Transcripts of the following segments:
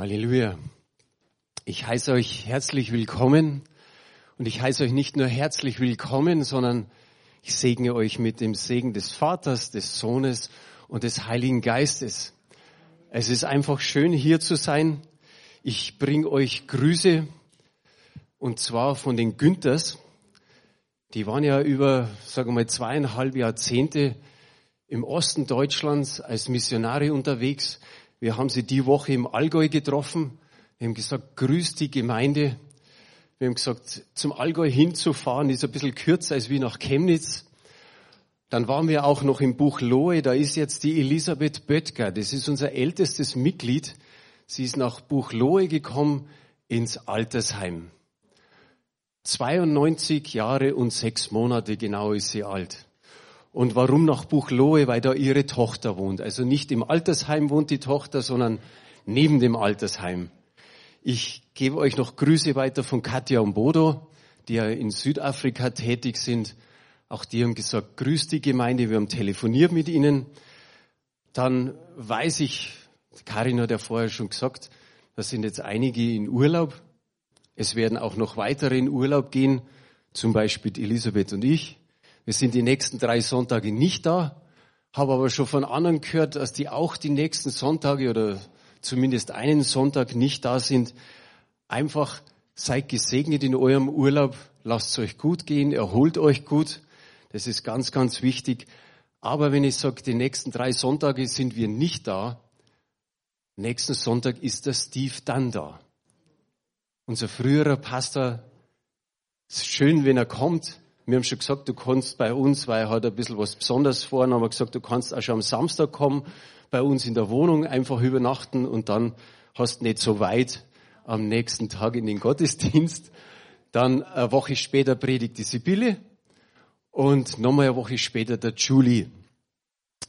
Halleluja. Ich heiße euch herzlich willkommen und ich heiße euch nicht nur herzlich willkommen, sondern ich segne euch mit dem Segen des Vaters, des Sohnes und des Heiligen Geistes. Es ist einfach schön hier zu sein. Ich bringe euch Grüße und zwar von den Günthers. Die waren ja über, sagen wir mal, zweieinhalb Jahrzehnte im Osten Deutschlands als Missionare unterwegs. Wir haben sie die Woche im Allgäu getroffen. Wir haben gesagt, grüß die Gemeinde. Wir haben gesagt, zum Allgäu hinzufahren ist ein bisschen kürzer als wie nach Chemnitz. Dann waren wir auch noch im Buch Lohe. Da ist jetzt die Elisabeth Böttger. Das ist unser ältestes Mitglied. Sie ist nach Buch Lohe gekommen ins Altersheim. 92 Jahre und sechs Monate genau ist sie alt. Und warum nach Buchloe? Weil da ihre Tochter wohnt. Also nicht im Altersheim wohnt die Tochter, sondern neben dem Altersheim. Ich gebe euch noch Grüße weiter von Katja und Bodo, die ja in Südafrika tätig sind. Auch die haben gesagt, grüß die Gemeinde, wir haben telefoniert mit ihnen. Dann weiß ich, Karin hat ja vorher schon gesagt, da sind jetzt einige in Urlaub. Es werden auch noch weitere in Urlaub gehen, zum Beispiel Elisabeth und ich. Wir sind die nächsten drei Sonntage nicht da, habe aber schon von anderen gehört, dass die auch die nächsten Sonntage oder zumindest einen Sonntag nicht da sind. Einfach seid gesegnet in eurem Urlaub, lasst es euch gut gehen, erholt euch gut. Das ist ganz, ganz wichtig. Aber wenn ich sage, die nächsten drei Sonntage sind wir nicht da, nächsten Sonntag ist der Steve dann da. Unser früherer Pastor, es ist schön, wenn er kommt, wir haben schon gesagt, du kannst bei uns, weil er hat ein bisschen was Besonderes vor, haben wir gesagt, du kannst auch schon am Samstag kommen, bei uns in der Wohnung einfach übernachten und dann hast nicht so weit am nächsten Tag in den Gottesdienst. Dann eine Woche später predigt die Sibylle und nochmal eine Woche später der Juli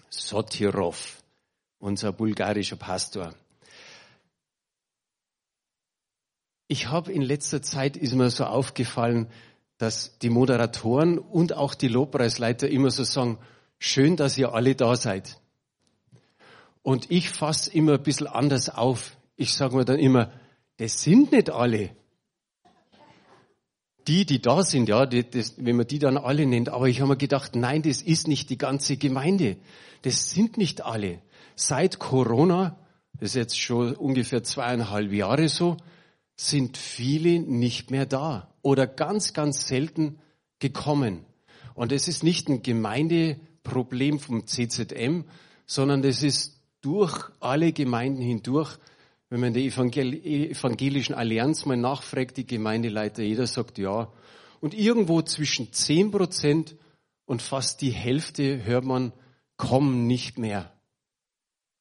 Sotirov, unser bulgarischer Pastor. Ich habe in letzter Zeit, ist mir so aufgefallen, dass die Moderatoren und auch die Lobpreisleiter immer so sagen, schön, dass ihr alle da seid. Und ich fasse immer ein bisschen anders auf. Ich sage mir dann immer, das sind nicht alle. Die, die da sind, ja, die, das, wenn man die dann alle nennt. Aber ich habe mir gedacht, nein, das ist nicht die ganze Gemeinde. Das sind nicht alle. Seit Corona, das ist jetzt schon ungefähr zweieinhalb Jahre so, sind viele nicht mehr da oder ganz, ganz selten gekommen. Und es ist nicht ein Gemeindeproblem vom CZM, sondern das ist durch alle Gemeinden hindurch. Wenn man in der evangelischen Allianz mal nachfragt, die Gemeindeleiter, jeder sagt ja. Und irgendwo zwischen 10 Prozent und fast die Hälfte hört man, kommen nicht mehr.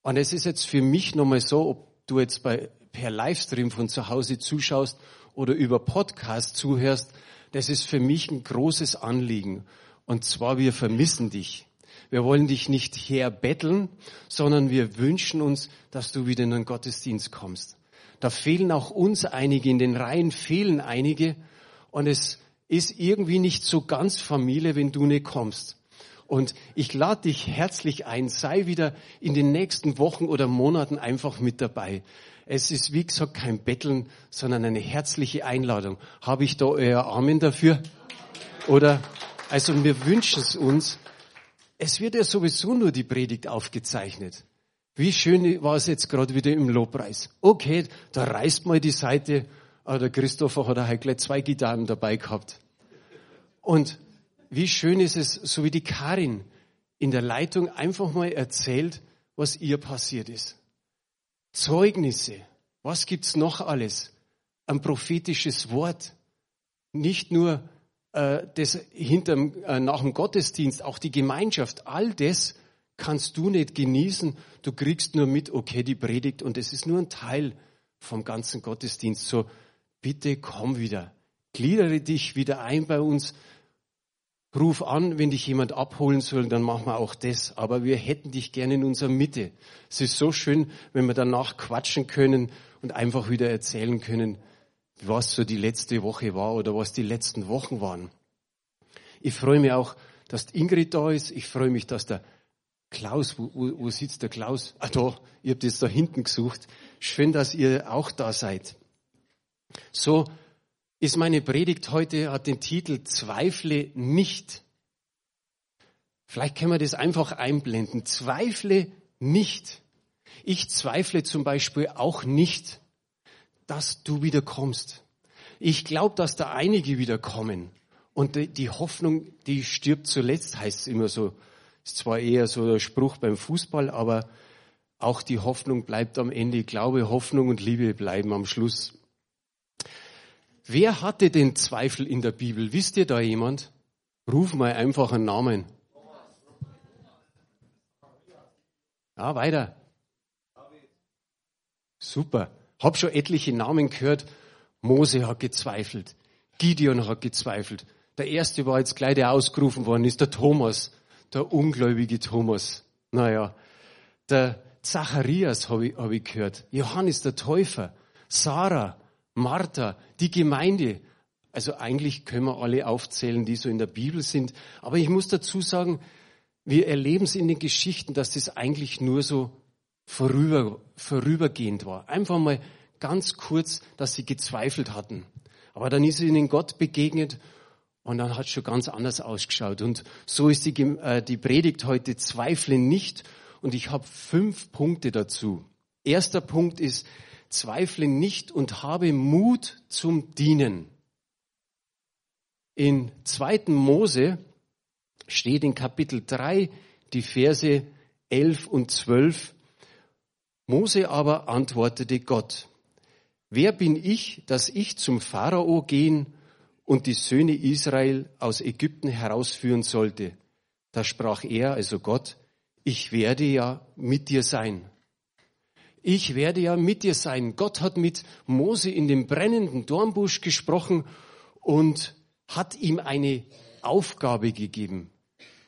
Und es ist jetzt für mich nochmal so, ob du jetzt bei per Livestream von zu Hause zuschaust oder über Podcast zuhörst, das ist für mich ein großes Anliegen. Und zwar, wir vermissen dich. Wir wollen dich nicht herbetteln, sondern wir wünschen uns, dass du wieder in den Gottesdienst kommst. Da fehlen auch uns einige, in den Reihen fehlen einige. Und es ist irgendwie nicht so ganz Familie, wenn du nicht kommst. Und ich lade dich herzlich ein, sei wieder in den nächsten Wochen oder Monaten einfach mit dabei. Es ist, wie gesagt, kein Betteln, sondern eine herzliche Einladung. Habe ich da euer Amen dafür? Oder, also wir wünschen es uns. Es wird ja sowieso nur die Predigt aufgezeichnet. Wie schön war es jetzt gerade wieder im Lobpreis. Okay, da reißt mal die Seite, aber der Christopher hat halt gleich zwei Gitarren dabei gehabt. Und wie schön ist es, so wie die Karin in der Leitung einfach mal erzählt, was ihr passiert ist. Zeugnisse. Was gibt's noch alles? Ein prophetisches Wort. Nicht nur äh, das hinterm, äh, nach dem Gottesdienst, auch die Gemeinschaft. All das kannst du nicht genießen. Du kriegst nur mit, okay, die Predigt und es ist nur ein Teil vom ganzen Gottesdienst. So, bitte komm wieder. Gliedere dich wieder ein bei uns. Ruf an, wenn dich jemand abholen soll, dann machen wir auch das. Aber wir hätten dich gerne in unserer Mitte. Es ist so schön, wenn wir danach quatschen können und einfach wieder erzählen können, was so die letzte Woche war oder was die letzten Wochen waren. Ich freue mich auch, dass Ingrid da ist. Ich freue mich, dass der Klaus, wo, wo, wo sitzt der Klaus? Ah doch, ihr habt jetzt da hinten gesucht. Schön, dass ihr auch da seid. So ist meine Predigt heute, hat den Titel Zweifle nicht. Vielleicht können wir das einfach einblenden. Zweifle nicht. Ich zweifle zum Beispiel auch nicht, dass du wieder kommst. Ich glaube, dass da einige wieder kommen. Und die Hoffnung, die stirbt zuletzt, heißt es immer so. Ist zwar eher so der Spruch beim Fußball, aber auch die Hoffnung bleibt am Ende. Glaube, Hoffnung und Liebe bleiben am Schluss. Wer hatte den Zweifel in der Bibel? Wisst ihr da jemand? Ruf mal einfach einen Namen. Ja, weiter. Super. Hab schon etliche Namen gehört. Mose hat gezweifelt. Gideon hat gezweifelt. Der erste war jetzt gleich, der ausgerufen worden ist, der Thomas. Der ungläubige Thomas. Naja. Der Zacharias habe ich, hab ich gehört. Johannes der Täufer. Sarah. Martha. Die Gemeinde. Also eigentlich können wir alle aufzählen, die so in der Bibel sind. Aber ich muss dazu sagen, wir erleben es in den Geschichten, dass das eigentlich nur so vorüber, vorübergehend war. Einfach mal ganz kurz, dass sie gezweifelt hatten. Aber dann ist ihnen Gott begegnet und dann hat es schon ganz anders ausgeschaut. Und so ist die, äh, die Predigt heute Zweifle nicht. Und ich habe fünf Punkte dazu. Erster Punkt ist, zweifle nicht und habe Mut zum Dienen. In 2. Mose steht in Kapitel 3 die Verse 11 und 12. Mose aber antwortete Gott, wer bin ich, dass ich zum Pharao gehen und die Söhne Israel aus Ägypten herausführen sollte? Da sprach er, also Gott, ich werde ja mit dir sein. Ich werde ja mit dir sein. Gott hat mit Mose in dem brennenden Dornbusch gesprochen und hat ihm eine Aufgabe gegeben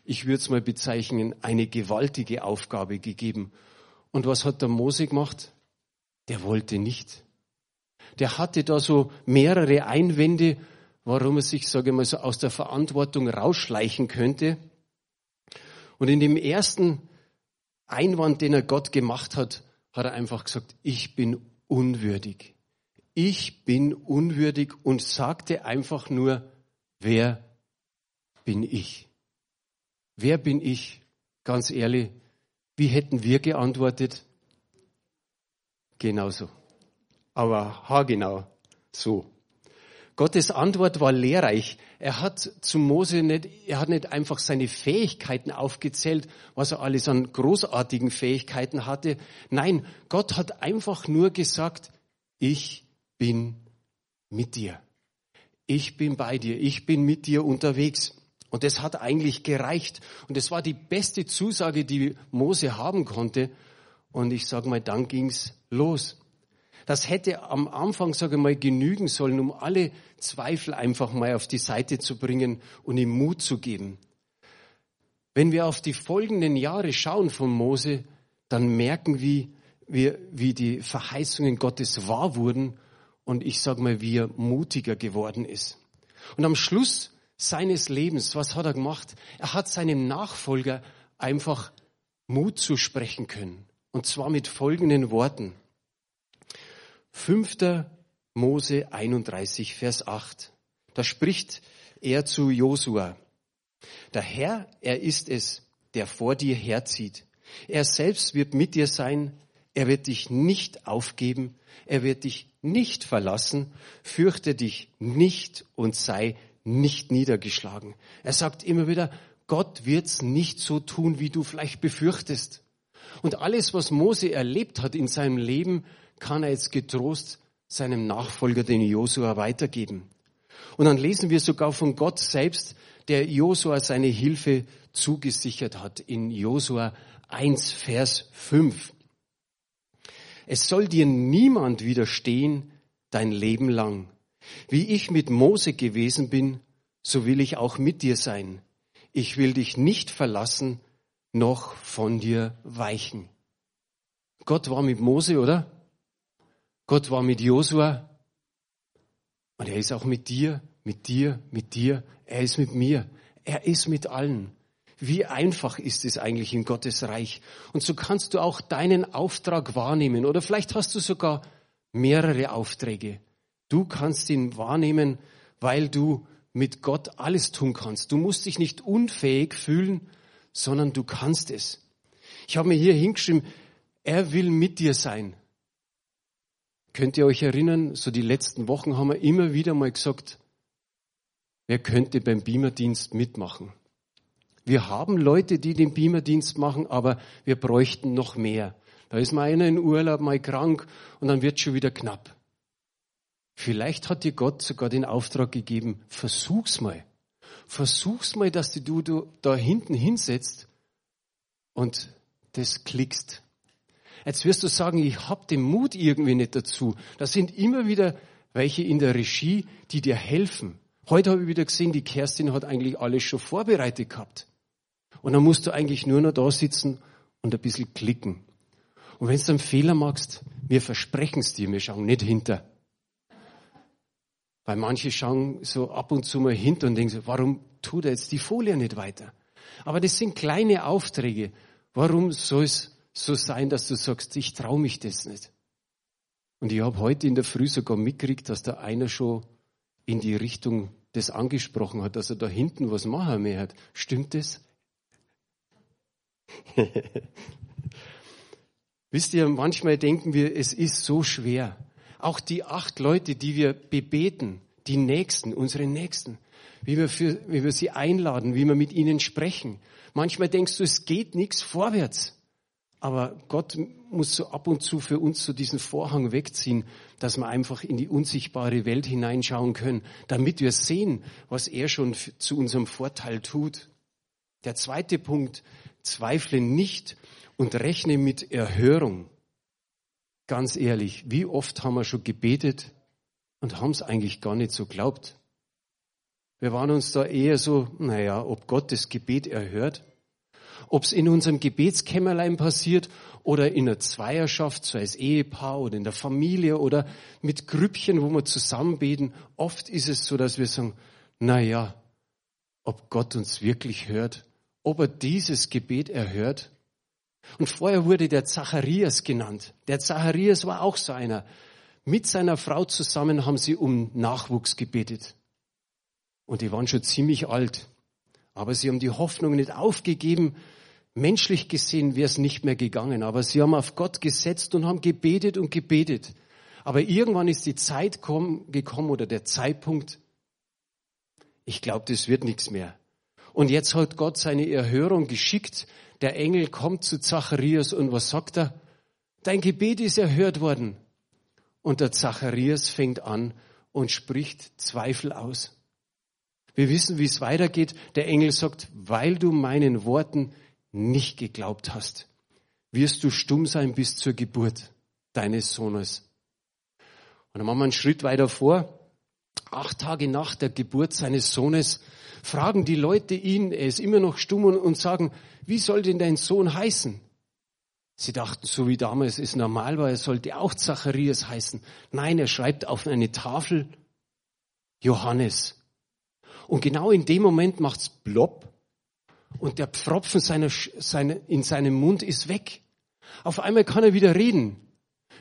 ich würde es mal bezeichnen, eine gewaltige Aufgabe gegeben. Und was hat der Mose gemacht? Der wollte nicht. Der hatte da so mehrere Einwände, warum er sich, sage ich mal, so aus der Verantwortung rausschleichen könnte. Und in dem ersten Einwand, den er Gott gemacht hat, hat er einfach gesagt, ich bin unwürdig. Ich bin unwürdig und sagte einfach nur, wer bin ich? Wer bin ich? Ganz ehrlich, wie hätten wir geantwortet? Genauso. Aber haargenau so. Gottes Antwort war lehrreich. Er hat zu Mose nicht, er hat nicht einfach seine Fähigkeiten aufgezählt, was er alles an großartigen Fähigkeiten hatte. Nein, Gott hat einfach nur gesagt, ich bin mit dir. Ich bin bei dir. Ich bin mit dir unterwegs. Und das hat eigentlich gereicht. Und das war die beste Zusage, die Mose haben konnte. Und ich sage mal, dann ging's los. Das hätte am Anfang, sage ich mal, genügen sollen, um alle Zweifel einfach mal auf die Seite zu bringen und ihm Mut zu geben. Wenn wir auf die folgenden Jahre schauen von Mose, dann merken wir, wie, wie die Verheißungen Gottes wahr wurden und ich sage mal, wie er mutiger geworden ist. Und am Schluss seines Lebens, was hat er gemacht? Er hat seinem Nachfolger einfach Mut zu sprechen können. Und zwar mit folgenden Worten. 5. Mose 31, Vers 8. Da spricht er zu Josua. Der Herr, er ist es, der vor dir herzieht. Er selbst wird mit dir sein. Er wird dich nicht aufgeben. Er wird dich nicht verlassen. Fürchte dich nicht und sei nicht niedergeschlagen. Er sagt immer wieder, Gott wird's nicht so tun, wie du vielleicht befürchtest. Und alles, was Mose erlebt hat in seinem Leben, kann er jetzt getrost seinem Nachfolger, den Josua, weitergeben. Und dann lesen wir sogar von Gott selbst, der Josua seine Hilfe zugesichert hat in Josua 1, Vers 5. Es soll dir niemand widerstehen dein Leben lang. Wie ich mit Mose gewesen bin, so will ich auch mit dir sein. Ich will dich nicht verlassen, noch von dir weichen. Gott war mit Mose, oder? Gott war mit Josua. Und er ist auch mit dir, mit dir, mit dir. Er ist mit mir. Er ist mit allen. wie einfach ist es eigentlich in Gottes Reich. Und so kannst du auch deinen Auftrag wahrnehmen. Oder vielleicht hast du sogar mehrere Aufträge. Du kannst ihn wahrnehmen, weil du mit Gott alles tun kannst. Du musst dich nicht unfähig fühlen, sondern du kannst es. Ich habe mir hier hingeschrieben, er will mit dir sein. Könnt ihr euch erinnern, so die letzten Wochen haben wir immer wieder mal gesagt, wer könnte beim Beamerdienst mitmachen? Wir haben Leute, die den Beamerdienst machen, aber wir bräuchten noch mehr. Da ist mal einer in Urlaub, mal krank und dann wird schon wieder knapp. Vielleicht hat dir Gott sogar den Auftrag gegeben, versuch's mal. Versuch's mal, dass du, du da hinten hinsetzt und das klickst. Jetzt wirst du sagen, ich hab den Mut irgendwie nicht dazu. Da sind immer wieder welche in der Regie, die dir helfen. Heute habe ich wieder gesehen, die Kerstin hat eigentlich alles schon vorbereitet gehabt. Und dann musst du eigentlich nur noch da sitzen und ein bisschen klicken. Und wenn du einen Fehler machst, wir versprechen es dir, wir schauen nicht hinter. Weil manche schauen so ab und zu mal hinter und denken so, warum tut er jetzt die Folie nicht weiter? Aber das sind kleine Aufträge. Warum soll es so sein, dass du sagst, ich traue mich das nicht? Und ich habe heute in der Früh sogar mitgekriegt, dass da einer schon in die Richtung das angesprochen hat, dass er da hinten was machen mehr hat. Stimmt das? Wisst ihr, manchmal denken wir, es ist so schwer. Auch die acht Leute, die wir bebeten, die Nächsten, unsere Nächsten, wie wir, für, wie wir sie einladen, wie wir mit ihnen sprechen. Manchmal denkst du, es geht nichts vorwärts. Aber Gott muss so ab und zu für uns so diesen Vorhang wegziehen, dass wir einfach in die unsichtbare Welt hineinschauen können, damit wir sehen, was er schon zu unserem Vorteil tut. Der zweite Punkt, zweifle nicht und rechne mit Erhörung ganz ehrlich, wie oft haben wir schon gebetet und haben es eigentlich gar nicht so glaubt? Wir waren uns da eher so, naja, ob Gott das Gebet erhört, ob es in unserem Gebetskämmerlein passiert oder in einer Zweierschaft, so als Ehepaar oder in der Familie oder mit Grüppchen, wo wir zusammen beten. Oft ist es so, dass wir sagen, naja, ob Gott uns wirklich hört, ob er dieses Gebet erhört. Und vorher wurde der Zacharias genannt. Der Zacharias war auch so einer. Mit seiner Frau zusammen haben sie um Nachwuchs gebetet. Und die waren schon ziemlich alt. Aber sie haben die Hoffnung nicht aufgegeben. Menschlich gesehen wäre es nicht mehr gegangen. Aber sie haben auf Gott gesetzt und haben gebetet und gebetet. Aber irgendwann ist die Zeit gekommen oder der Zeitpunkt, ich glaube, das wird nichts mehr. Und jetzt hat Gott seine Erhörung geschickt der Engel kommt zu Zacharias und was sagt er? Dein Gebet ist erhört worden. Und der Zacharias fängt an und spricht Zweifel aus. Wir wissen, wie es weitergeht. Der Engel sagt, weil du meinen Worten nicht geglaubt hast, wirst du stumm sein bis zur Geburt deines Sohnes. Und dann machen wir einen Schritt weiter vor. Acht Tage nach der Geburt seines Sohnes fragen die Leute ihn, er ist immer noch stumm und sagen, wie soll denn dein Sohn heißen? Sie dachten, so wie damals es normal war, er sollte auch Zacharias heißen. Nein, er schreibt auf eine Tafel Johannes. Und genau in dem Moment macht's blopp und der Pfropfen seiner, seine, in seinem Mund ist weg. Auf einmal kann er wieder reden.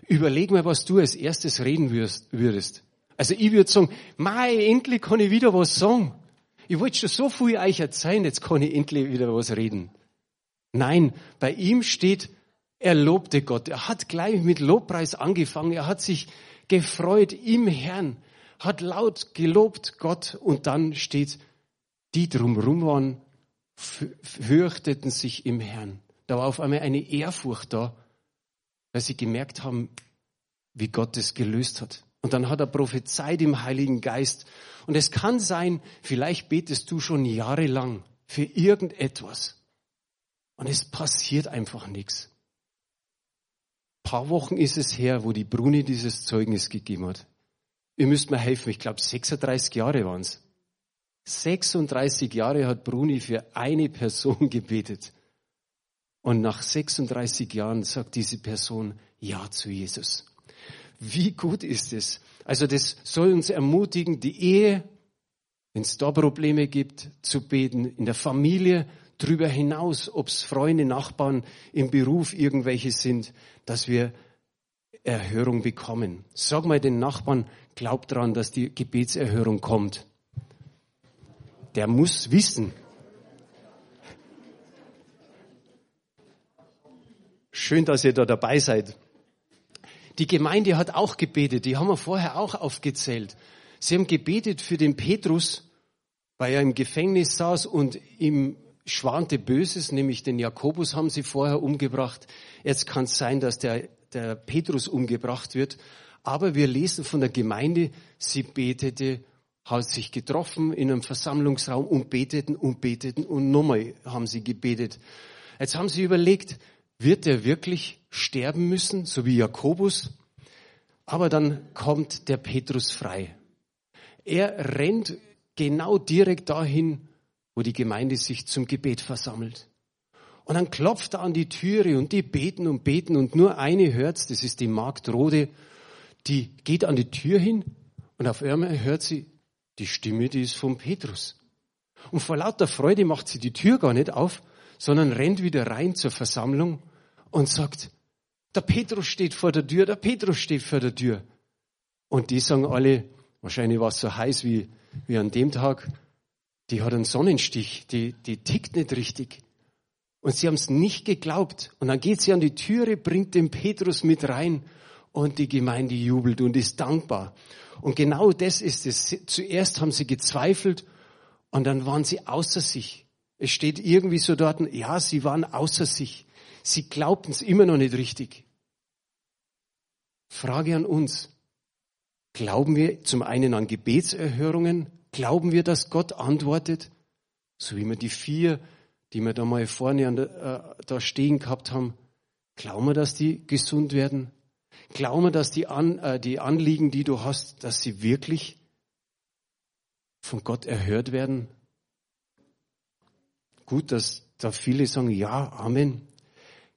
Überleg mal, was du als erstes reden würdest. Also ich würde sagen, mei, endlich kann ich wieder was sagen. Ich wollte schon so viel euch erzählen, jetzt kann ich endlich wieder was reden. Nein, bei ihm steht, er lobte Gott. Er hat gleich mit Lobpreis angefangen. Er hat sich gefreut im Herrn, hat laut gelobt Gott und dann steht, die drumherum waren, fürchteten sich im Herrn. Da war auf einmal eine Ehrfurcht da, weil sie gemerkt haben, wie Gott es gelöst hat. Und dann hat er prophezeit im Heiligen Geist. Und es kann sein, vielleicht betest du schon jahrelang für irgendetwas. Und es passiert einfach nichts. Ein paar Wochen ist es her, wo die Bruni dieses Zeugnis gegeben hat. Ihr müsst mir helfen, ich glaube 36 Jahre waren es. 36 Jahre hat Bruni für eine Person gebetet. Und nach 36 Jahren sagt diese Person Ja zu Jesus. Wie gut ist es? Also das soll uns ermutigen, die Ehe, wenn es da Probleme gibt, zu beten, in der Familie drüber hinaus, ob's Freunde, Nachbarn im Beruf irgendwelche sind, dass wir Erhörung bekommen. Sag mal den Nachbarn, glaub dran, dass die Gebetserhörung kommt. Der muss wissen. Schön, dass ihr da dabei seid. Die Gemeinde hat auch gebetet, die haben wir vorher auch aufgezählt. Sie haben gebetet für den Petrus, weil er im Gefängnis saß und ihm schwante Böses, nämlich den Jakobus haben sie vorher umgebracht. Jetzt kann es sein, dass der, der Petrus umgebracht wird. Aber wir lesen von der Gemeinde, sie betete, hat sich getroffen in einem Versammlungsraum und beteten und beteten und nochmal haben sie gebetet. Jetzt haben sie überlegt, wird er wirklich sterben müssen, so wie Jakobus? Aber dann kommt der Petrus frei. Er rennt genau direkt dahin, wo die Gemeinde sich zum Gebet versammelt. Und dann klopft er an die Türe und die beten und beten und nur eine hört's, das ist die Magd Rode, die geht an die Tür hin und auf einmal hört sie die Stimme, die ist von Petrus. Und vor lauter Freude macht sie die Tür gar nicht auf, sondern rennt wieder rein zur Versammlung und sagt, der Petrus steht vor der Tür, der Petrus steht vor der Tür. Und die sagen alle, wahrscheinlich war es so heiß wie, wie an dem Tag, die hat einen Sonnenstich, die, die tickt nicht richtig. Und sie haben es nicht geglaubt. Und dann geht sie an die Türe, bringt den Petrus mit rein und die Gemeinde jubelt und ist dankbar. Und genau das ist es. Zuerst haben sie gezweifelt und dann waren sie außer sich. Es steht irgendwie so dort, ja, sie waren außer sich. Sie glaubten es immer noch nicht richtig. Frage an uns. Glauben wir zum einen an Gebetserhörungen? Glauben wir, dass Gott antwortet? So wie wir die vier, die wir da mal vorne der, äh, da stehen gehabt haben. Glauben wir, dass die gesund werden? Glauben wir, dass die, an, äh, die Anliegen, die du hast, dass sie wirklich von Gott erhört werden? Gut, dass da viele sagen, ja, Amen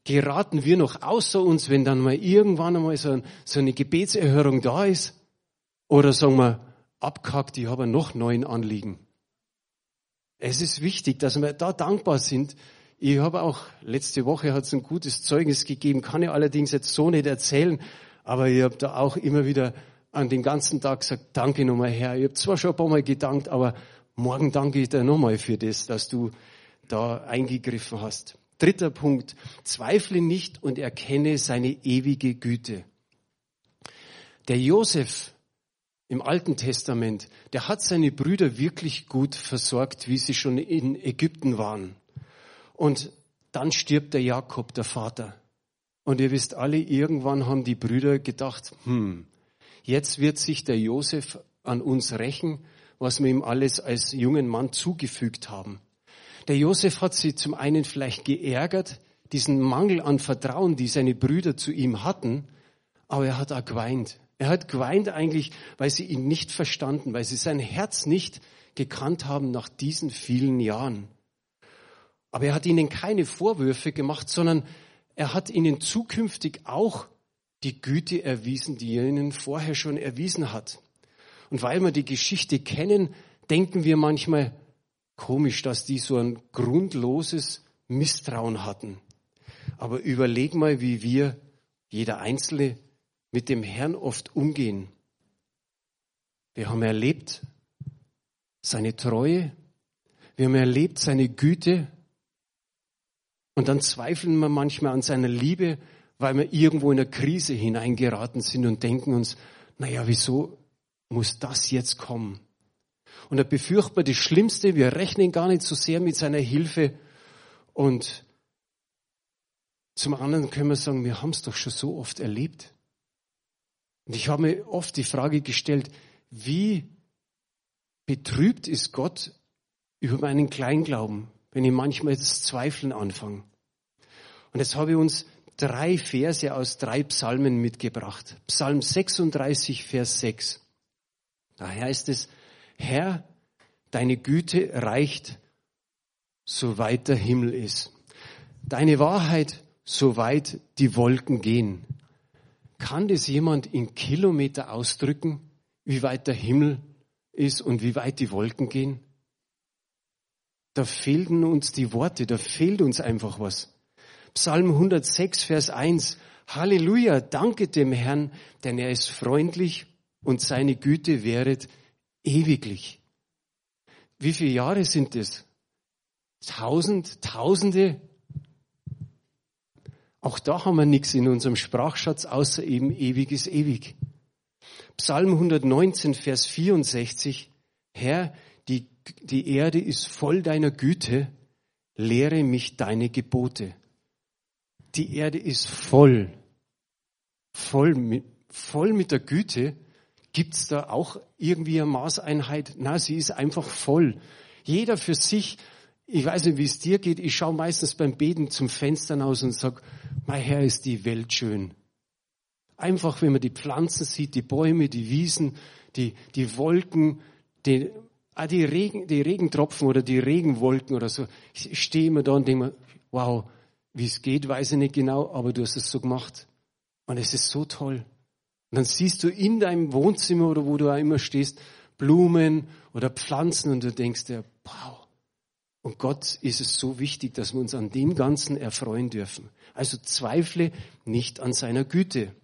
geraten wir noch außer uns, wenn dann mal irgendwann einmal so, so eine Gebetserhörung da ist? Oder sagen wir, abkackt, ich habe noch neun Anliegen. Es ist wichtig, dass wir da dankbar sind. Ich habe auch, letzte Woche hat es ein gutes Zeugnis gegeben, kann ich allerdings jetzt so nicht erzählen, aber ich habe da auch immer wieder an den ganzen Tag gesagt, danke nochmal Herr. Ich habe zwar schon ein paar Mal gedankt, aber morgen danke ich dir nochmal für das, dass du da eingegriffen hast. Dritter Punkt. Zweifle nicht und erkenne seine ewige Güte. Der Josef im Alten Testament, der hat seine Brüder wirklich gut versorgt, wie sie schon in Ägypten waren. Und dann stirbt der Jakob, der Vater. Und ihr wisst alle, irgendwann haben die Brüder gedacht, hm, jetzt wird sich der Josef an uns rächen, was wir ihm alles als jungen Mann zugefügt haben. Der Josef hat sie zum einen vielleicht geärgert, diesen Mangel an Vertrauen, die seine Brüder zu ihm hatten, aber er hat auch geweint. Er hat geweint eigentlich, weil sie ihn nicht verstanden, weil sie sein Herz nicht gekannt haben nach diesen vielen Jahren. Aber er hat ihnen keine Vorwürfe gemacht, sondern er hat ihnen zukünftig auch die Güte erwiesen, die er ihnen vorher schon erwiesen hat. Und weil wir die Geschichte kennen, denken wir manchmal, Komisch, dass die so ein grundloses Misstrauen hatten. Aber überleg mal, wie wir, jeder Einzelne, mit dem Herrn oft umgehen. Wir haben erlebt seine Treue, wir haben erlebt seine Güte und dann zweifeln wir manchmal an seiner Liebe, weil wir irgendwo in eine Krise hineingeraten sind und denken uns, naja, wieso muss das jetzt kommen? Und er befürchtet das Schlimmste. Wir rechnen gar nicht so sehr mit seiner Hilfe. Und zum anderen können wir sagen, wir haben es doch schon so oft erlebt. Und ich habe mir oft die Frage gestellt, wie betrübt ist Gott über meinen Kleinglauben, wenn ich manchmal das Zweifeln anfange. Und jetzt habe ich uns drei Verse aus drei Psalmen mitgebracht. Psalm 36, Vers 6. Da heißt es, Herr, deine Güte reicht, soweit der Himmel ist. Deine Wahrheit, soweit die Wolken gehen. Kann das jemand in Kilometer ausdrücken, wie weit der Himmel ist und wie weit die Wolken gehen? da fehlten uns die Worte, da fehlt uns einfach was. Psalm 106, Vers 1. Halleluja, danke dem Herrn, denn er ist freundlich und seine Güte wäret ewiglich. Wie viele Jahre sind es? Tausend, Tausende? Auch da haben wir nichts in unserem Sprachschatz außer eben ewiges ewig. Psalm 119, Vers 64. Herr, die, die Erde ist voll deiner Güte, lehre mich deine Gebote. Die Erde ist voll, voll mit, voll mit der Güte. Gibt's da auch irgendwie eine Maßeinheit? Na, sie ist einfach voll. Jeder für sich. Ich weiß nicht, wie es dir geht. Ich schaue meistens beim Beten zum Fenster aus und sag, mein Herr ist die Welt schön. Einfach, wenn man die Pflanzen sieht, die Bäume, die Wiesen, die, die Wolken, die, ah, die, Regen, die Regentropfen oder die Regenwolken oder so. Ich stehe immer da und denke mir, wow, wie es geht, weiß ich nicht genau, aber du hast es so gemacht. Und es ist so toll. Und dann siehst du in deinem Wohnzimmer oder wo du auch immer stehst, Blumen oder Pflanzen und du denkst dir, wow. Und Gott ist es so wichtig, dass wir uns an dem Ganzen erfreuen dürfen. Also zweifle nicht an seiner Güte.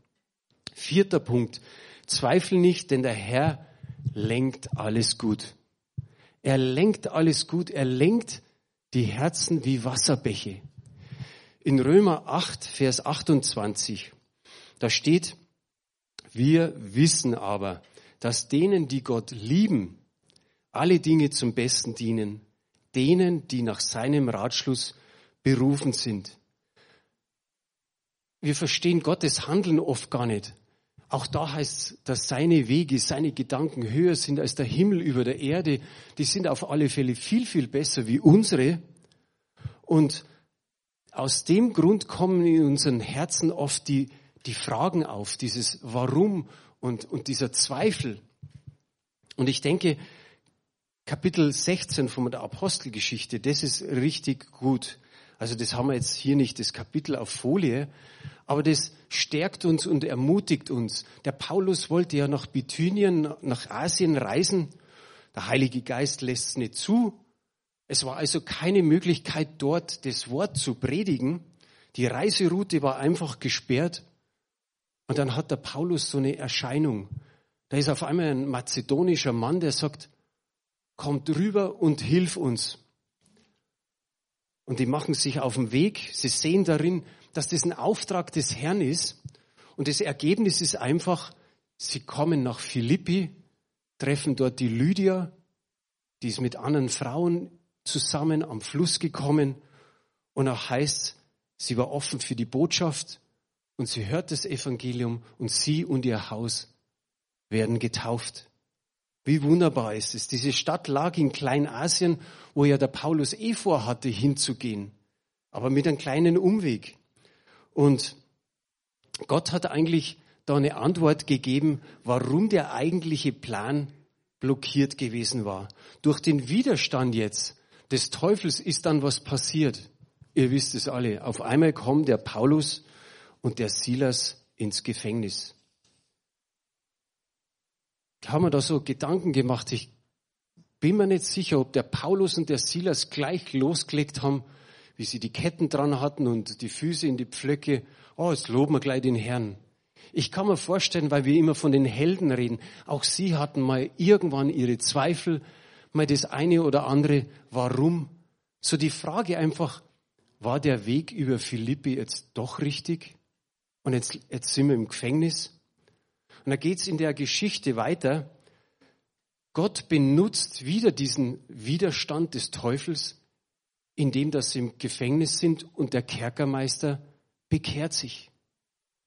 Vierter Punkt. Zweifel nicht, denn der Herr lenkt alles gut. Er lenkt alles gut. Er lenkt die Herzen wie Wasserbäche. In Römer 8, Vers 28, da steht, wir wissen aber, dass denen, die Gott lieben, alle Dinge zum Besten dienen, denen, die nach seinem Ratschluss berufen sind. Wir verstehen Gottes Handeln oft gar nicht. Auch da heißt es, dass seine Wege, seine Gedanken höher sind als der Himmel über der Erde. Die sind auf alle Fälle viel, viel besser wie unsere. Und aus dem Grund kommen in unseren Herzen oft die, die Fragen auf, dieses Warum und, und dieser Zweifel. Und ich denke, Kapitel 16 von der Apostelgeschichte, das ist richtig gut. Also das haben wir jetzt hier nicht, das Kapitel auf Folie, aber das stärkt uns und ermutigt uns. Der Paulus wollte ja nach Bithynien, nach Asien reisen. Der Heilige Geist lässt es nicht zu. Es war also keine Möglichkeit, dort das Wort zu predigen. Die Reiseroute war einfach gesperrt. Und dann hat der Paulus so eine Erscheinung. Da ist auf einmal ein mazedonischer Mann, der sagt, kommt rüber und hilf uns. Und die machen sich auf den Weg. Sie sehen darin, dass das ein Auftrag des Herrn ist. Und das Ergebnis ist einfach, sie kommen nach Philippi, treffen dort die Lydia, die ist mit anderen Frauen zusammen am Fluss gekommen. Und auch heißt, sie war offen für die Botschaft und sie hört das Evangelium und sie und ihr Haus werden getauft. Wie wunderbar ist es. Diese Stadt lag in Kleinasien, wo ja der Paulus eh vorhatte hinzugehen, aber mit einem kleinen Umweg. Und Gott hat eigentlich da eine Antwort gegeben, warum der eigentliche Plan blockiert gewesen war. Durch den Widerstand jetzt des Teufels ist dann was passiert. Ihr wisst es alle. Auf einmal kommt der Paulus und der Silas ins Gefängnis. Da haben wir da so Gedanken gemacht. Ich bin mir nicht sicher, ob der Paulus und der Silas gleich losgelegt haben, wie sie die Ketten dran hatten und die Füße in die Pflöcke. Oh, jetzt loben wir gleich den Herrn. Ich kann mir vorstellen, weil wir immer von den Helden reden, auch sie hatten mal irgendwann ihre Zweifel, mal das eine oder andere, warum. So die Frage einfach, war der Weg über Philippi jetzt doch richtig? Und jetzt, jetzt sind wir im Gefängnis. Und da geht's in der Geschichte weiter. Gott benutzt wieder diesen Widerstand des Teufels, indem sie im Gefängnis sind und der Kerkermeister bekehrt sich.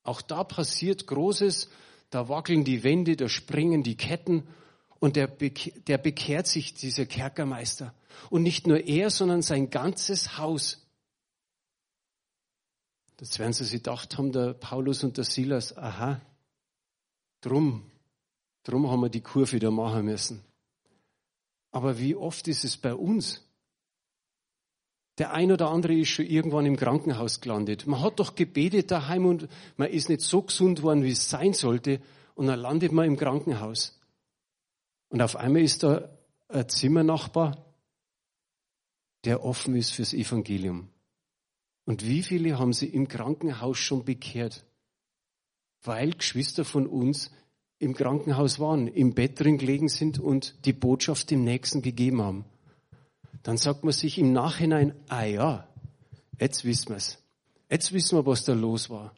Auch da passiert Großes, da wackeln die Wände, da springen die Ketten und der, der bekehrt sich, dieser Kerkermeister. Und nicht nur er, sondern sein ganzes Haus. Das werden sie sich gedacht haben, der Paulus und der Silas, aha, drum, drum haben wir die Kurve da machen müssen. Aber wie oft ist es bei uns? Der ein oder andere ist schon irgendwann im Krankenhaus gelandet. Man hat doch gebetet daheim und man ist nicht so gesund worden, wie es sein sollte. Und dann landet man im Krankenhaus. Und auf einmal ist da ein Zimmernachbar, der offen ist fürs Evangelium. Und wie viele haben sie im Krankenhaus schon bekehrt? Weil Geschwister von uns im Krankenhaus waren, im Bett drin gelegen sind und die Botschaft dem Nächsten gegeben haben. Dann sagt man sich im Nachhinein, ah ja, jetzt wissen wir es. Jetzt wissen wir, was da los war.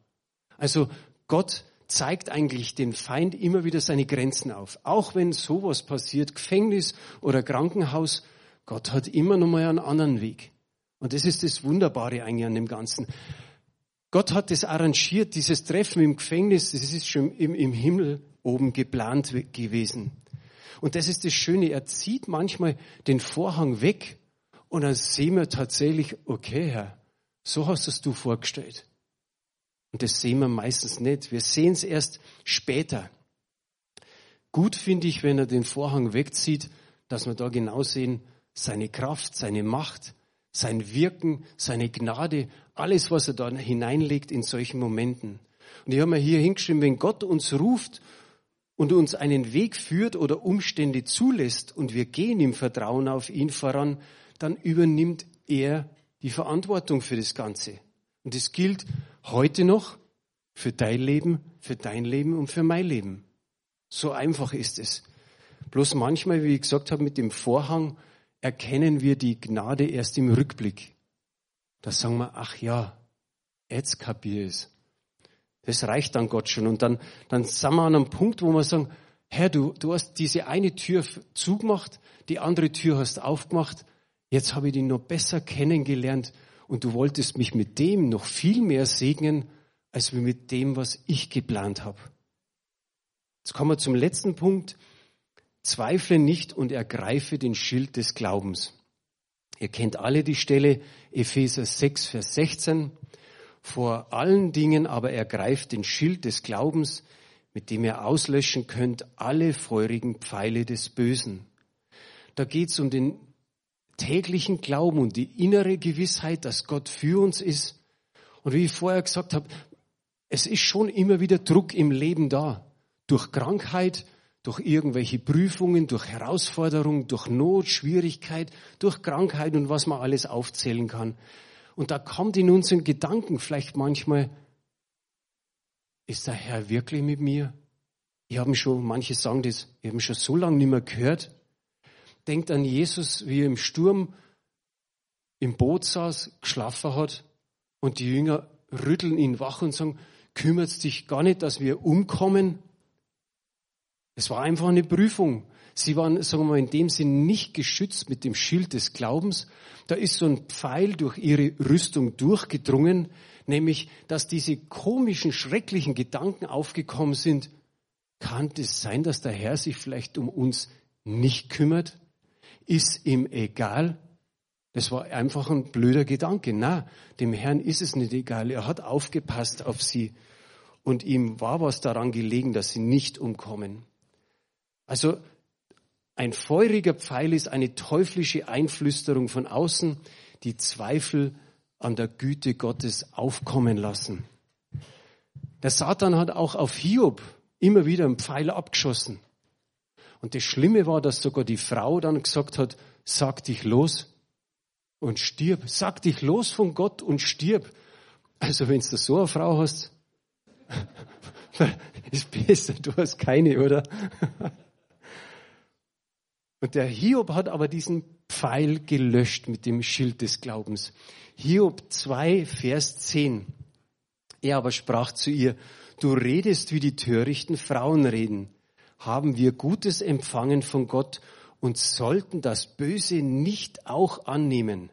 Also Gott zeigt eigentlich den Feind immer wieder seine Grenzen auf. Auch wenn sowas passiert, Gefängnis oder Krankenhaus, Gott hat immer noch mal einen anderen Weg. Und das ist das Wunderbare eigentlich an dem Ganzen. Gott hat das arrangiert, dieses Treffen im Gefängnis, das ist schon im, im Himmel oben geplant gewesen. Und das ist das Schöne, er zieht manchmal den Vorhang weg und dann sehen wir tatsächlich, okay, Herr, so hast es du vorgestellt. Und das sehen wir meistens nicht. Wir sehen es erst später. Gut finde ich, wenn er den Vorhang wegzieht, dass wir da genau sehen, seine Kraft, seine Macht, sein Wirken, seine Gnade, alles, was er da hineinlegt in solchen Momenten. Und ich habe mir hier hingeschrieben, wenn Gott uns ruft und uns einen Weg führt oder Umstände zulässt und wir gehen im Vertrauen auf ihn voran, dann übernimmt er die Verantwortung für das Ganze. Und das gilt heute noch für dein Leben, für dein Leben und für mein Leben. So einfach ist es. Bloß manchmal, wie ich gesagt habe, mit dem Vorhang erkennen wir die Gnade erst im Rückblick. Da sagen wir, ach ja, jetzt kapier es. Das reicht dann Gott schon. Und dann, dann sind wir an einem Punkt, wo wir sagen, Herr, du, du hast diese eine Tür zugemacht, die andere Tür hast aufgemacht. Jetzt habe ich dich noch besser kennengelernt und du wolltest mich mit dem noch viel mehr segnen, als mit dem, was ich geplant habe. Jetzt kommen wir zum letzten Punkt. Zweifle nicht und ergreife den Schild des Glaubens. Ihr kennt alle die Stelle Epheser 6, Vers 16. Vor allen Dingen aber ergreift den Schild des Glaubens, mit dem ihr auslöschen könnt alle feurigen Pfeile des Bösen. Da geht es um den täglichen Glauben und die innere Gewissheit, dass Gott für uns ist. Und wie ich vorher gesagt habe, es ist schon immer wieder Druck im Leben da. Durch Krankheit, durch irgendwelche Prüfungen, durch Herausforderungen, durch Not, Schwierigkeit, durch Krankheit und was man alles aufzählen kann. Und da kommt in unseren Gedanken vielleicht manchmal, ist der Herr wirklich mit mir? Ich habe schon, manche sagen das, ich habe schon so lange nicht mehr gehört. Denkt an Jesus, wie er im Sturm im Boot saß, geschlafen hat und die Jünger rütteln ihn wach und sagen, kümmert dich gar nicht, dass wir umkommen. Es war einfach eine Prüfung. Sie waren, sagen wir mal, in dem Sinn nicht geschützt mit dem Schild des Glaubens. Da ist so ein Pfeil durch ihre Rüstung durchgedrungen, nämlich, dass diese komischen, schrecklichen Gedanken aufgekommen sind. Kann es sein, dass der Herr sich vielleicht um uns nicht kümmert? Ist ihm egal? Das war einfach ein blöder Gedanke. Na, dem Herrn ist es nicht egal. Er hat aufgepasst auf sie. Und ihm war was daran gelegen, dass sie nicht umkommen. Also ein feuriger Pfeil ist eine teuflische Einflüsterung von außen, die Zweifel an der Güte Gottes aufkommen lassen. Der Satan hat auch auf Hiob immer wieder einen Pfeil abgeschossen. Und das Schlimme war, dass sogar die Frau dann gesagt hat, sag dich los und stirb. Sag dich los von Gott und stirb. Also wenn du so eine Frau hast, ist besser, du hast keine, oder? Und der Hiob hat aber diesen Pfeil gelöscht mit dem Schild des Glaubens. Hiob 2, Vers 10. Er aber sprach zu ihr, du redest wie die törichten Frauen reden. Haben wir Gutes empfangen von Gott und sollten das Böse nicht auch annehmen?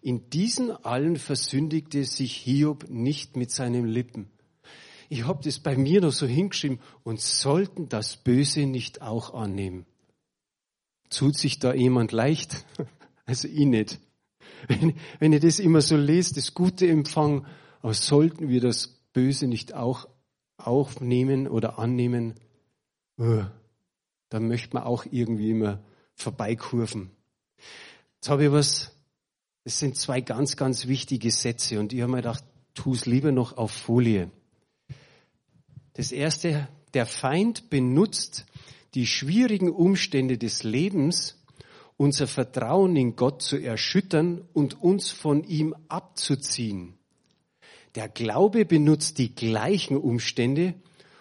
In diesen allen versündigte sich Hiob nicht mit seinen Lippen. Ich habe das bei mir noch so hingeschrieben und sollten das Böse nicht auch annehmen. Tut sich da jemand leicht? Also ich nicht. Wenn, wenn ihr das immer so lest, das Gute empfangen, aber sollten wir das Böse nicht auch aufnehmen oder annehmen, uh, dann möchte man auch irgendwie immer vorbeikurven. Jetzt habe ich was, das sind zwei ganz, ganz wichtige Sätze und ich habe mir gedacht, tu es lieber noch auf Folie. Das erste, der Feind benutzt die schwierigen Umstände des Lebens, unser Vertrauen in Gott zu erschüttern und uns von ihm abzuziehen. Der Glaube benutzt die gleichen Umstände,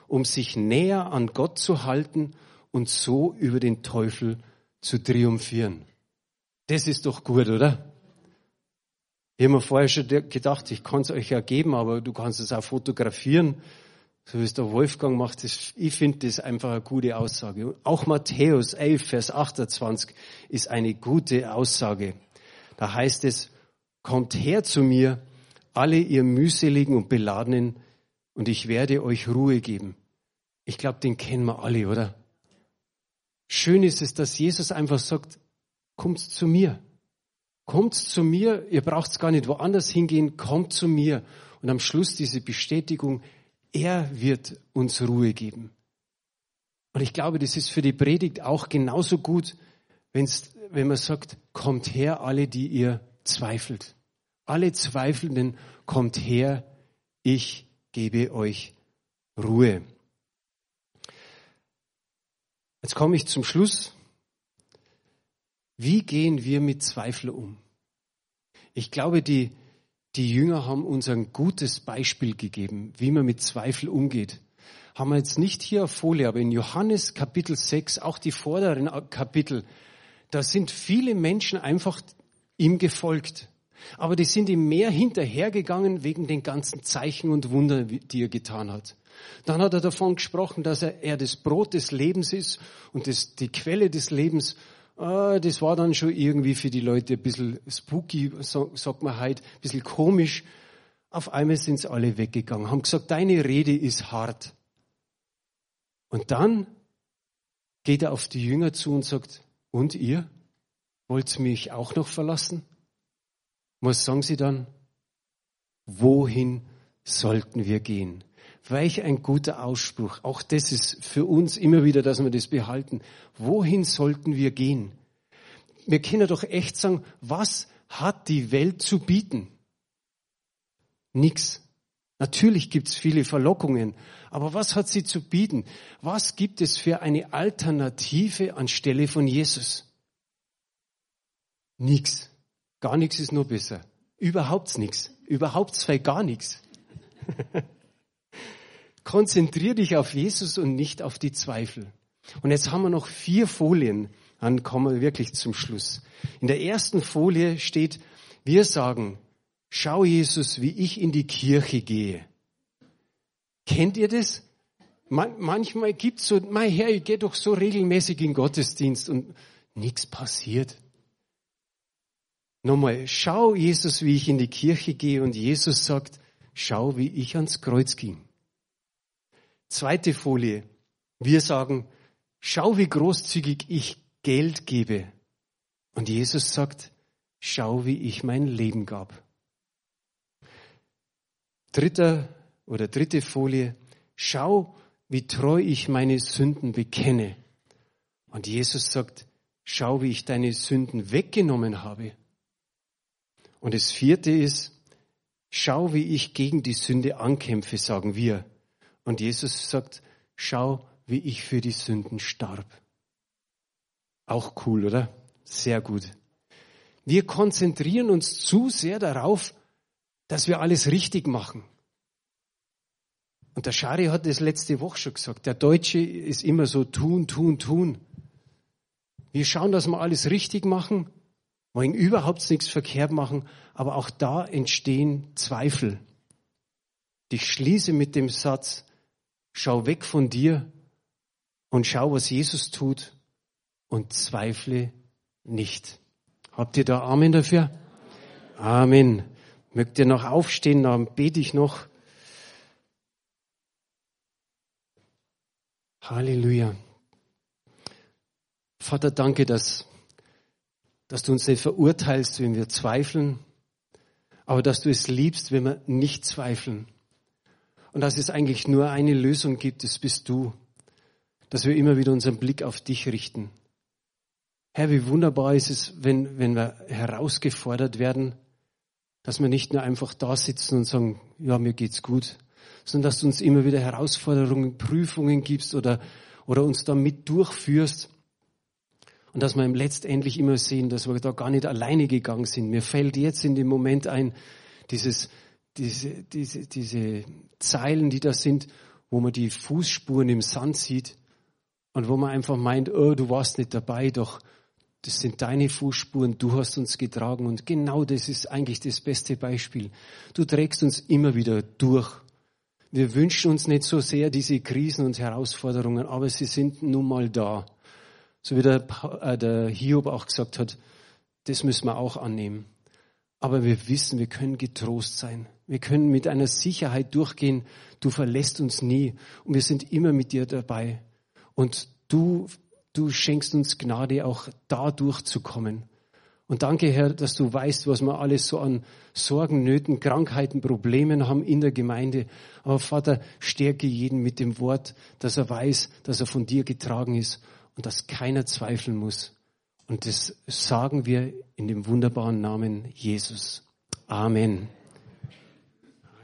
um sich näher an Gott zu halten und so über den Teufel zu triumphieren. Das ist doch gut, oder? Ich habe mir vorher schon gedacht, ich kann es euch ja geben, aber du kannst es auch fotografieren, so wie es der Wolfgang macht. Das, ich finde das einfach eine gute Aussage. Auch Matthäus 11, Vers 28 ist eine gute Aussage. Da heißt es, kommt her zu mir, alle ihr mühseligen und beladenen, und ich werde euch Ruhe geben. Ich glaube, den kennen wir alle, oder? Schön ist es, dass Jesus einfach sagt, kommt zu mir. Kommt zu mir, ihr braucht gar nicht woanders hingehen, kommt zu mir. Und am Schluss diese Bestätigung, er wird uns Ruhe geben. Und ich glaube, das ist für die Predigt auch genauso gut, wenn's, wenn man sagt, kommt her, alle, die ihr zweifelt. Alle Zweifelnden, kommt her, ich gebe euch Ruhe. Jetzt komme ich zum Schluss. Wie gehen wir mit Zweifel um? Ich glaube, die, die Jünger haben uns ein gutes Beispiel gegeben, wie man mit Zweifel umgeht. Haben wir jetzt nicht hier auf Folie, aber in Johannes Kapitel 6, auch die vorderen Kapitel, da sind viele Menschen einfach ihm gefolgt. Aber die sind ihm mehr hinterhergegangen wegen den ganzen Zeichen und Wundern, die er getan hat. Dann hat er davon gesprochen, dass er, er das Brot des Lebens ist und das, die Quelle des Lebens. Ah, das war dann schon irgendwie für die Leute ein bisschen spooky, sagt man heute, ein bisschen komisch. Auf einmal sind sie alle weggegangen, haben gesagt, deine Rede ist hart. Und dann geht er auf die Jünger zu und sagt, und ihr? Wollt mich auch noch verlassen? Was sagen sie dann? Wohin sollten wir gehen? Welch ein guter Ausspruch. Auch das ist für uns immer wieder, dass wir das behalten. Wohin sollten wir gehen? Wir können doch echt sagen, was hat die Welt zu bieten? Nix. Natürlich gibt's viele Verlockungen, aber was hat sie zu bieten? Was gibt es für eine Alternative anstelle von Jesus? Nix. Gar nichts ist nur besser. Überhaupt nichts. Überhaupt zwei gar nichts. Konzentrier dich auf Jesus und nicht auf die Zweifel. Und jetzt haben wir noch vier Folien. Dann kommen wir wirklich zum Schluss. In der ersten Folie steht, wir sagen, schau Jesus, wie ich in die Kirche gehe. Kennt ihr das? Man, manchmal gibt's so, mein Herr, ich gehe doch so regelmäßig in Gottesdienst und nichts passiert. Nochmal, schau Jesus, wie ich in die Kirche gehe und Jesus sagt, schau, wie ich ans Kreuz ging. Zweite Folie. Wir sagen, schau, wie großzügig ich Geld gebe. Und Jesus sagt, schau, wie ich mein Leben gab. Dritter oder dritte Folie. Schau, wie treu ich meine Sünden bekenne. Und Jesus sagt, schau, wie ich deine Sünden weggenommen habe. Und das vierte ist, schau, wie ich gegen die Sünde ankämpfe, sagen wir. Und Jesus sagt, schau, wie ich für die Sünden starb. Auch cool, oder? Sehr gut. Wir konzentrieren uns zu sehr darauf, dass wir alles richtig machen. Und der Schari hat das letzte Woche schon gesagt. Der Deutsche ist immer so tun, tun, tun. Wir schauen, dass wir alles richtig machen, wollen überhaupt nichts verkehrt machen, aber auch da entstehen Zweifel. Ich schließe mit dem Satz, Schau weg von dir und schau, was Jesus tut und zweifle nicht. Habt ihr da Amen dafür? Amen. Mögt ihr noch aufstehen, dann bete ich noch. Halleluja. Vater, danke, dass, dass du uns nicht verurteilst, wenn wir zweifeln, aber dass du es liebst, wenn wir nicht zweifeln. Und dass es eigentlich nur eine Lösung gibt, das bist du. Dass wir immer wieder unseren Blick auf dich richten. Herr, wie wunderbar ist es, wenn, wenn wir herausgefordert werden, dass wir nicht nur einfach da sitzen und sagen, ja, mir geht's gut, sondern dass du uns immer wieder Herausforderungen, Prüfungen gibst oder, oder uns damit durchführst Und dass wir letztendlich immer sehen, dass wir da gar nicht alleine gegangen sind. Mir fällt jetzt in dem Moment ein, dieses, diese, diese, diese Zeilen, die da sind, wo man die Fußspuren im Sand sieht und wo man einfach meint, oh, du warst nicht dabei, doch das sind deine Fußspuren, du hast uns getragen und genau das ist eigentlich das beste Beispiel. Du trägst uns immer wieder durch. Wir wünschen uns nicht so sehr diese Krisen und Herausforderungen, aber sie sind nun mal da. So wie der, äh, der Hiob auch gesagt hat, das müssen wir auch annehmen. Aber wir wissen, wir können getrost sein. Wir können mit einer Sicherheit durchgehen. Du verlässt uns nie und wir sind immer mit dir dabei. Und du du schenkst uns Gnade, auch da durchzukommen. Und danke, Herr, dass du weißt, was wir alles so an Sorgen, Nöten, Krankheiten, Problemen haben in der Gemeinde. Aber Vater, stärke jeden mit dem Wort, dass er weiß, dass er von dir getragen ist und dass keiner zweifeln muss. Und das sagen wir in dem wunderbaren Namen Jesus. Amen.